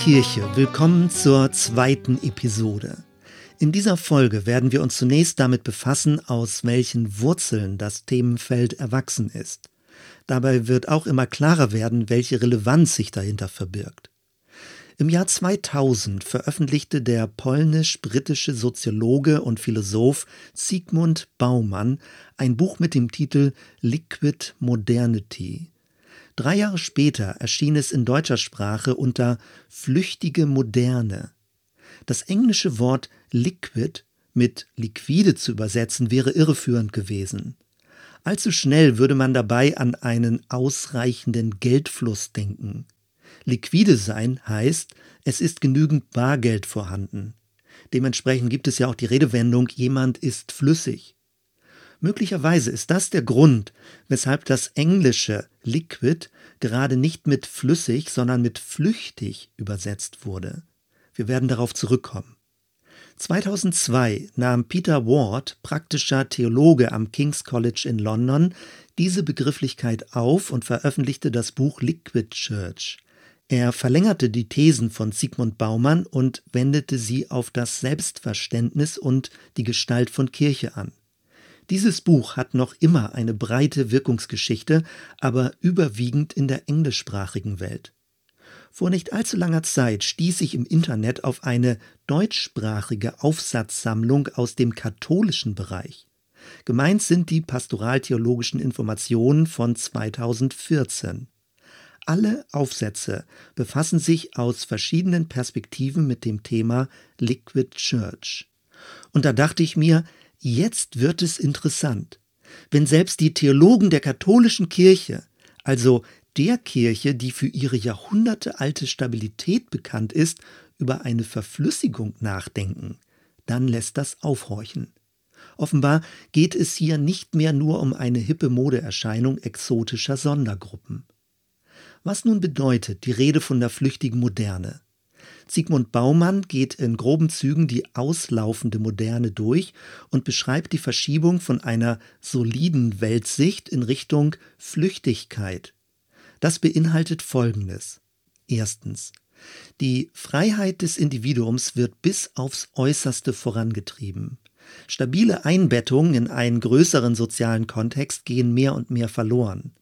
Kirche, willkommen zur zweiten Episode. In dieser Folge werden wir uns zunächst damit befassen, aus welchen Wurzeln das Themenfeld erwachsen ist. Dabei wird auch immer klarer werden, welche Relevanz sich dahinter verbirgt. Im Jahr 2000 veröffentlichte der polnisch-britische Soziologe und Philosoph Sigmund Baumann ein Buch mit dem Titel Liquid Modernity. Drei Jahre später erschien es in deutscher Sprache unter Flüchtige Moderne. Das englische Wort liquid mit liquide zu übersetzen wäre irreführend gewesen. Allzu schnell würde man dabei an einen ausreichenden Geldfluss denken. Liquide sein heißt, es ist genügend Bargeld vorhanden. Dementsprechend gibt es ja auch die Redewendung, jemand ist flüssig. Möglicherweise ist das der Grund, weshalb das englische liquid gerade nicht mit flüssig, sondern mit flüchtig übersetzt wurde. Wir werden darauf zurückkommen. 2002 nahm Peter Ward, praktischer Theologe am King's College in London, diese Begrifflichkeit auf und veröffentlichte das Buch Liquid Church. Er verlängerte die Thesen von Sigmund Baumann und wendete sie auf das Selbstverständnis und die Gestalt von Kirche an. Dieses Buch hat noch immer eine breite Wirkungsgeschichte, aber überwiegend in der englischsprachigen Welt. Vor nicht allzu langer Zeit stieß ich im Internet auf eine deutschsprachige Aufsatzsammlung aus dem katholischen Bereich. Gemeint sind die pastoraltheologischen Informationen von 2014. Alle Aufsätze befassen sich aus verschiedenen Perspektiven mit dem Thema Liquid Church. Und da dachte ich mir, jetzt wird es interessant, wenn selbst die Theologen der katholischen Kirche, also der Kirche, die für ihre jahrhundertealte Stabilität bekannt ist, über eine Verflüssigung nachdenken, dann lässt das aufhorchen. Offenbar geht es hier nicht mehr nur um eine hippe Modeerscheinung exotischer Sondergruppen. Was nun bedeutet die Rede von der flüchtigen Moderne? Sigmund Baumann geht in groben Zügen die auslaufende Moderne durch und beschreibt die Verschiebung von einer soliden Weltsicht in Richtung Flüchtigkeit. Das beinhaltet Folgendes. Erstens. Die Freiheit des Individuums wird bis aufs äußerste vorangetrieben. Stabile Einbettungen in einen größeren sozialen Kontext gehen mehr und mehr verloren.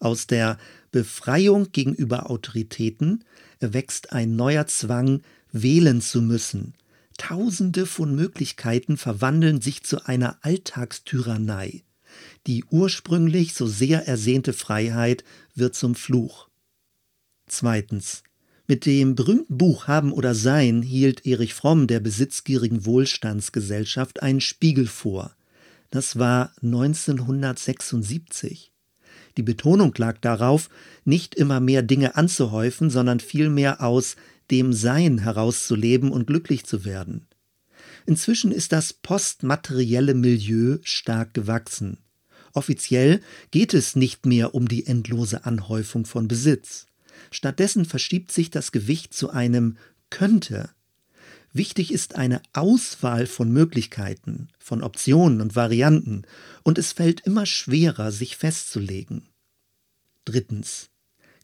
Aus der Befreiung gegenüber Autoritäten erwächst ein neuer Zwang, wählen zu müssen. Tausende von Möglichkeiten verwandeln sich zu einer Alltagstyrannei. Die ursprünglich so sehr ersehnte Freiheit wird zum Fluch. Zweitens. Mit dem berühmten Buch Haben oder Sein hielt Erich Fromm der besitzgierigen Wohlstandsgesellschaft einen Spiegel vor. Das war 1976. Die Betonung lag darauf, nicht immer mehr Dinge anzuhäufen, sondern vielmehr aus dem Sein herauszuleben und glücklich zu werden. Inzwischen ist das postmaterielle Milieu stark gewachsen. Offiziell geht es nicht mehr um die endlose Anhäufung von Besitz. Stattdessen verschiebt sich das Gewicht zu einem könnte. Wichtig ist eine Auswahl von Möglichkeiten, von Optionen und Varianten, und es fällt immer schwerer, sich festzulegen. Drittens.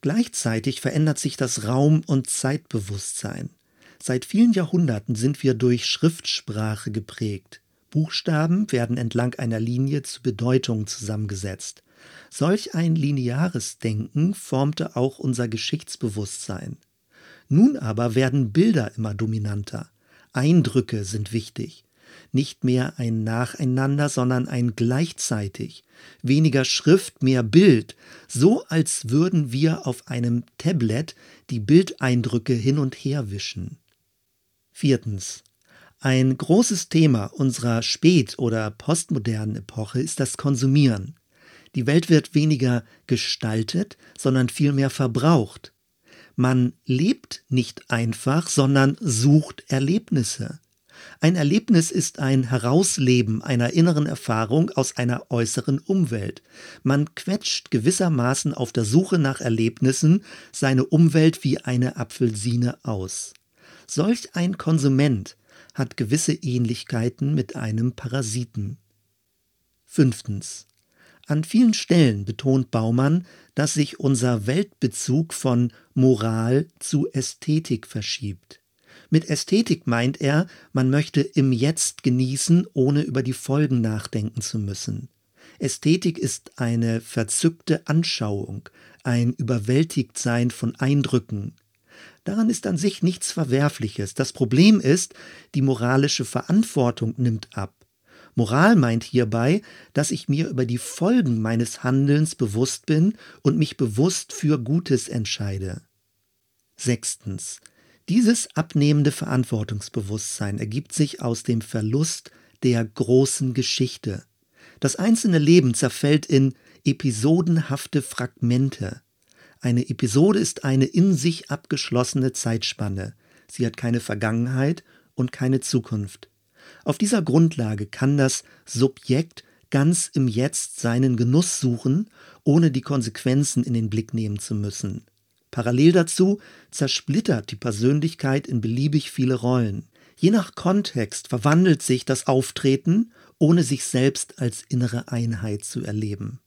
Gleichzeitig verändert sich das Raum- und Zeitbewusstsein. Seit vielen Jahrhunderten sind wir durch Schriftsprache geprägt. Buchstaben werden entlang einer Linie zu Bedeutungen zusammengesetzt. Solch ein lineares Denken formte auch unser Geschichtsbewusstsein. Nun aber werden Bilder immer dominanter. Eindrücke sind wichtig. Nicht mehr ein Nacheinander, sondern ein gleichzeitig. Weniger Schrift, mehr Bild. So als würden wir auf einem Tablet die Bildeindrücke hin und her wischen. Viertens. Ein großes Thema unserer spät- oder postmodernen Epoche ist das Konsumieren. Die Welt wird weniger gestaltet, sondern vielmehr verbraucht. Man lebt nicht einfach, sondern sucht Erlebnisse. Ein Erlebnis ist ein Herausleben einer inneren Erfahrung aus einer äußeren Umwelt. Man quetscht gewissermaßen auf der Suche nach Erlebnissen seine Umwelt wie eine Apfelsine aus. Solch ein Konsument hat gewisse Ähnlichkeiten mit einem Parasiten. Fünftens. An vielen Stellen betont Baumann, dass sich unser Weltbezug von Moral zu Ästhetik verschiebt. Mit Ästhetik meint er, man möchte im Jetzt genießen, ohne über die Folgen nachdenken zu müssen. Ästhetik ist eine verzückte Anschauung, ein Überwältigtsein von Eindrücken. Daran ist an sich nichts Verwerfliches. Das Problem ist, die moralische Verantwortung nimmt ab. Moral meint hierbei, dass ich mir über die Folgen meines Handelns bewusst bin und mich bewusst für Gutes entscheide. Sechstens. Dieses abnehmende Verantwortungsbewusstsein ergibt sich aus dem Verlust der großen Geschichte. Das einzelne Leben zerfällt in episodenhafte Fragmente. Eine Episode ist eine in sich abgeschlossene Zeitspanne. Sie hat keine Vergangenheit und keine Zukunft. Auf dieser Grundlage kann das Subjekt ganz im Jetzt seinen Genuss suchen, ohne die Konsequenzen in den Blick nehmen zu müssen. Parallel dazu zersplittert die Persönlichkeit in beliebig viele Rollen. Je nach Kontext verwandelt sich das Auftreten, ohne sich selbst als innere Einheit zu erleben.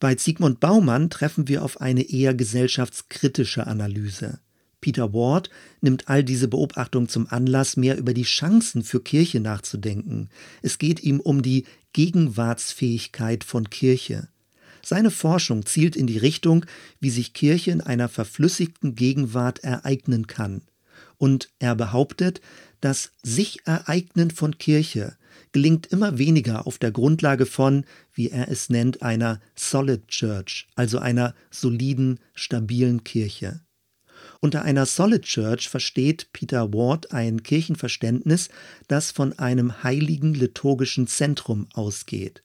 Bei Sigmund Baumann treffen wir auf eine eher gesellschaftskritische Analyse. Peter Ward nimmt all diese Beobachtungen zum Anlass, mehr über die Chancen für Kirche nachzudenken. Es geht ihm um die Gegenwartsfähigkeit von Kirche. Seine Forschung zielt in die Richtung, wie sich Kirche in einer verflüssigten Gegenwart ereignen kann. Und er behauptet, das Sich-Ereignen von Kirche gelingt immer weniger auf der Grundlage von, wie er es nennt, einer Solid Church, also einer soliden, stabilen Kirche. Unter einer Solid Church versteht Peter Ward ein Kirchenverständnis, das von einem heiligen liturgischen Zentrum ausgeht.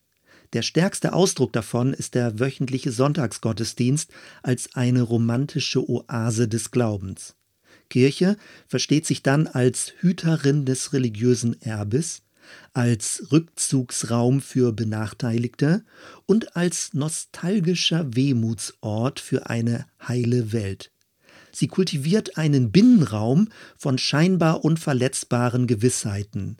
Der stärkste Ausdruck davon ist der wöchentliche Sonntagsgottesdienst als eine romantische Oase des Glaubens. Kirche versteht sich dann als Hüterin des religiösen Erbes, als Rückzugsraum für Benachteiligte und als nostalgischer Wehmutsort für eine heile Welt. Sie kultiviert einen Binnenraum von scheinbar unverletzbaren Gewissheiten.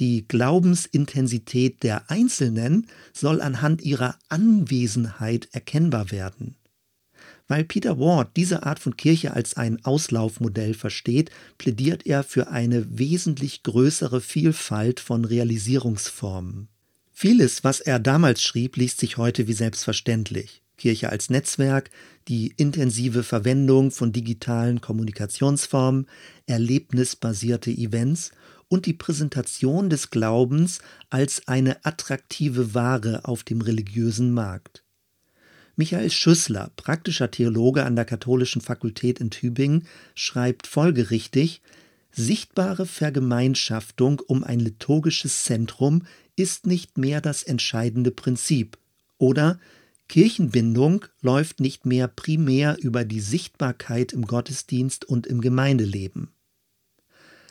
Die Glaubensintensität der Einzelnen soll anhand ihrer Anwesenheit erkennbar werden. Weil Peter Ward diese Art von Kirche als ein Auslaufmodell versteht, plädiert er für eine wesentlich größere Vielfalt von Realisierungsformen. Vieles, was er damals schrieb, liest sich heute wie selbstverständlich. Kirche als Netzwerk, die intensive Verwendung von digitalen Kommunikationsformen, erlebnisbasierte Events und die Präsentation des Glaubens als eine attraktive Ware auf dem religiösen Markt. Michael Schüssler, praktischer Theologe an der Katholischen Fakultät in Tübingen, schreibt folgerichtig, Sichtbare Vergemeinschaftung um ein liturgisches Zentrum ist nicht mehr das entscheidende Prinzip. Oder Kirchenbindung läuft nicht mehr primär über die Sichtbarkeit im Gottesdienst und im Gemeindeleben.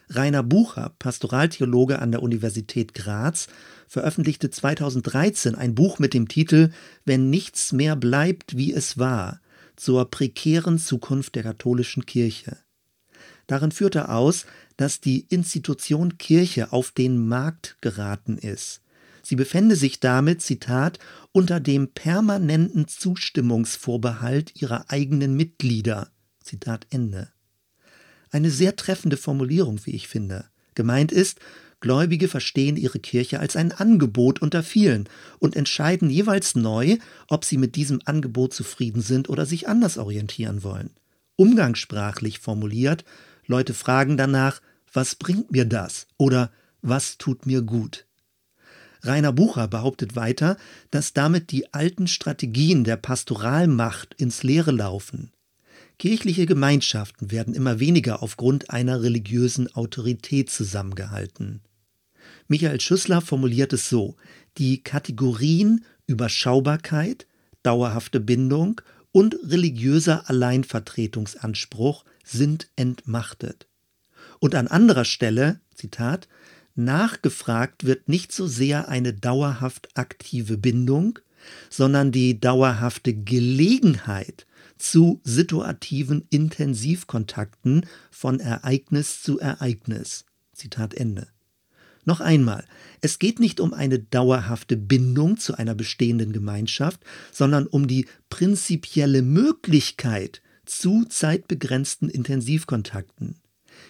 Rainer Bucher, Pastoraltheologe an der Universität Graz, veröffentlichte 2013 ein Buch mit dem Titel Wenn nichts mehr bleibt, wie es war, zur prekären Zukunft der katholischen Kirche. Darin führt er aus, dass die Institution Kirche auf den Markt geraten ist Sie befände sich damit, Zitat, unter dem permanenten Zustimmungsvorbehalt ihrer eigenen Mitglieder. Zitat Ende. Eine sehr treffende Formulierung, wie ich finde. Gemeint ist, Gläubige verstehen ihre Kirche als ein Angebot unter vielen und entscheiden jeweils neu, ob sie mit diesem Angebot zufrieden sind oder sich anders orientieren wollen. Umgangssprachlich formuliert, Leute fragen danach, was bringt mir das oder was tut mir gut? Rainer Bucher behauptet weiter, dass damit die alten Strategien der Pastoralmacht ins Leere laufen. Kirchliche Gemeinschaften werden immer weniger aufgrund einer religiösen Autorität zusammengehalten. Michael Schüssler formuliert es so: Die Kategorien Überschaubarkeit, dauerhafte Bindung und religiöser Alleinvertretungsanspruch sind entmachtet. Und an anderer Stelle, Zitat, Nachgefragt wird nicht so sehr eine dauerhaft aktive Bindung, sondern die dauerhafte Gelegenheit zu situativen Intensivkontakten von Ereignis zu Ereignis. Zitat Ende. Noch einmal, es geht nicht um eine dauerhafte Bindung zu einer bestehenden Gemeinschaft, sondern um die prinzipielle Möglichkeit zu zeitbegrenzten Intensivkontakten.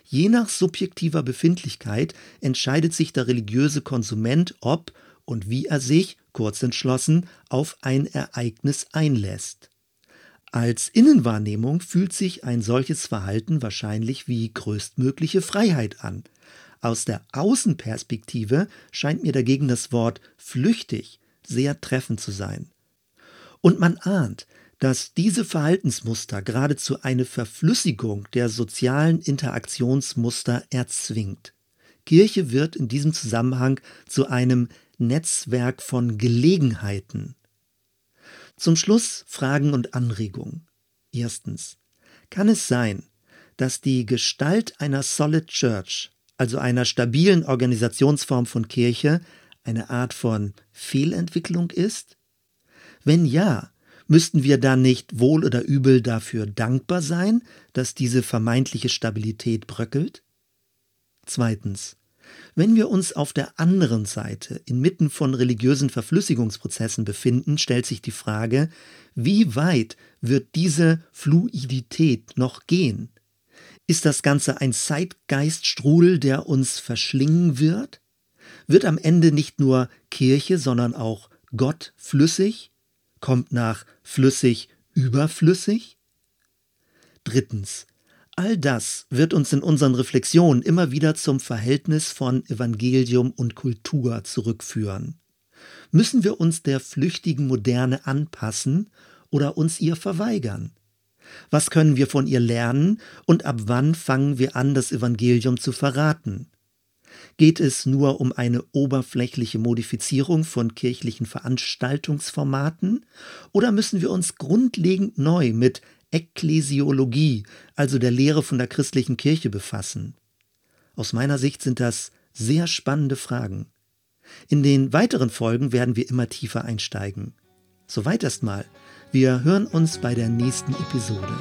Je nach subjektiver Befindlichkeit entscheidet sich der religiöse Konsument, ob und wie er sich, kurz entschlossen, auf ein Ereignis einlässt. Als Innenwahrnehmung fühlt sich ein solches Verhalten wahrscheinlich wie größtmögliche Freiheit an. Aus der Außenperspektive scheint mir dagegen das Wort flüchtig sehr treffend zu sein. Und man ahnt, dass diese Verhaltensmuster geradezu eine Verflüssigung der sozialen Interaktionsmuster erzwingt. Kirche wird in diesem Zusammenhang zu einem Netzwerk von Gelegenheiten. Zum Schluss Fragen und Anregungen. Erstens. Kann es sein, dass die Gestalt einer Solid Church also einer stabilen Organisationsform von Kirche, eine Art von Fehlentwicklung ist? Wenn ja, müssten wir dann nicht wohl oder übel dafür dankbar sein, dass diese vermeintliche Stabilität bröckelt? Zweitens. Wenn wir uns auf der anderen Seite inmitten von religiösen Verflüssigungsprozessen befinden, stellt sich die Frage, wie weit wird diese Fluidität noch gehen? Ist das Ganze ein Zeitgeiststrudel, der uns verschlingen wird? Wird am Ende nicht nur Kirche, sondern auch Gott flüssig? Kommt nach flüssig überflüssig? Drittens. All das wird uns in unseren Reflexionen immer wieder zum Verhältnis von Evangelium und Kultur zurückführen. Müssen wir uns der flüchtigen Moderne anpassen oder uns ihr verweigern? Was können wir von ihr lernen und ab wann fangen wir an, das Evangelium zu verraten? Geht es nur um eine oberflächliche Modifizierung von kirchlichen Veranstaltungsformaten oder müssen wir uns grundlegend neu mit Ekklesiologie, also der Lehre von der christlichen Kirche befassen? Aus meiner Sicht sind das sehr spannende Fragen. In den weiteren Folgen werden wir immer tiefer einsteigen. Soweit erstmal. Wir hören uns bei der nächsten Episode.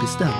Bis dann.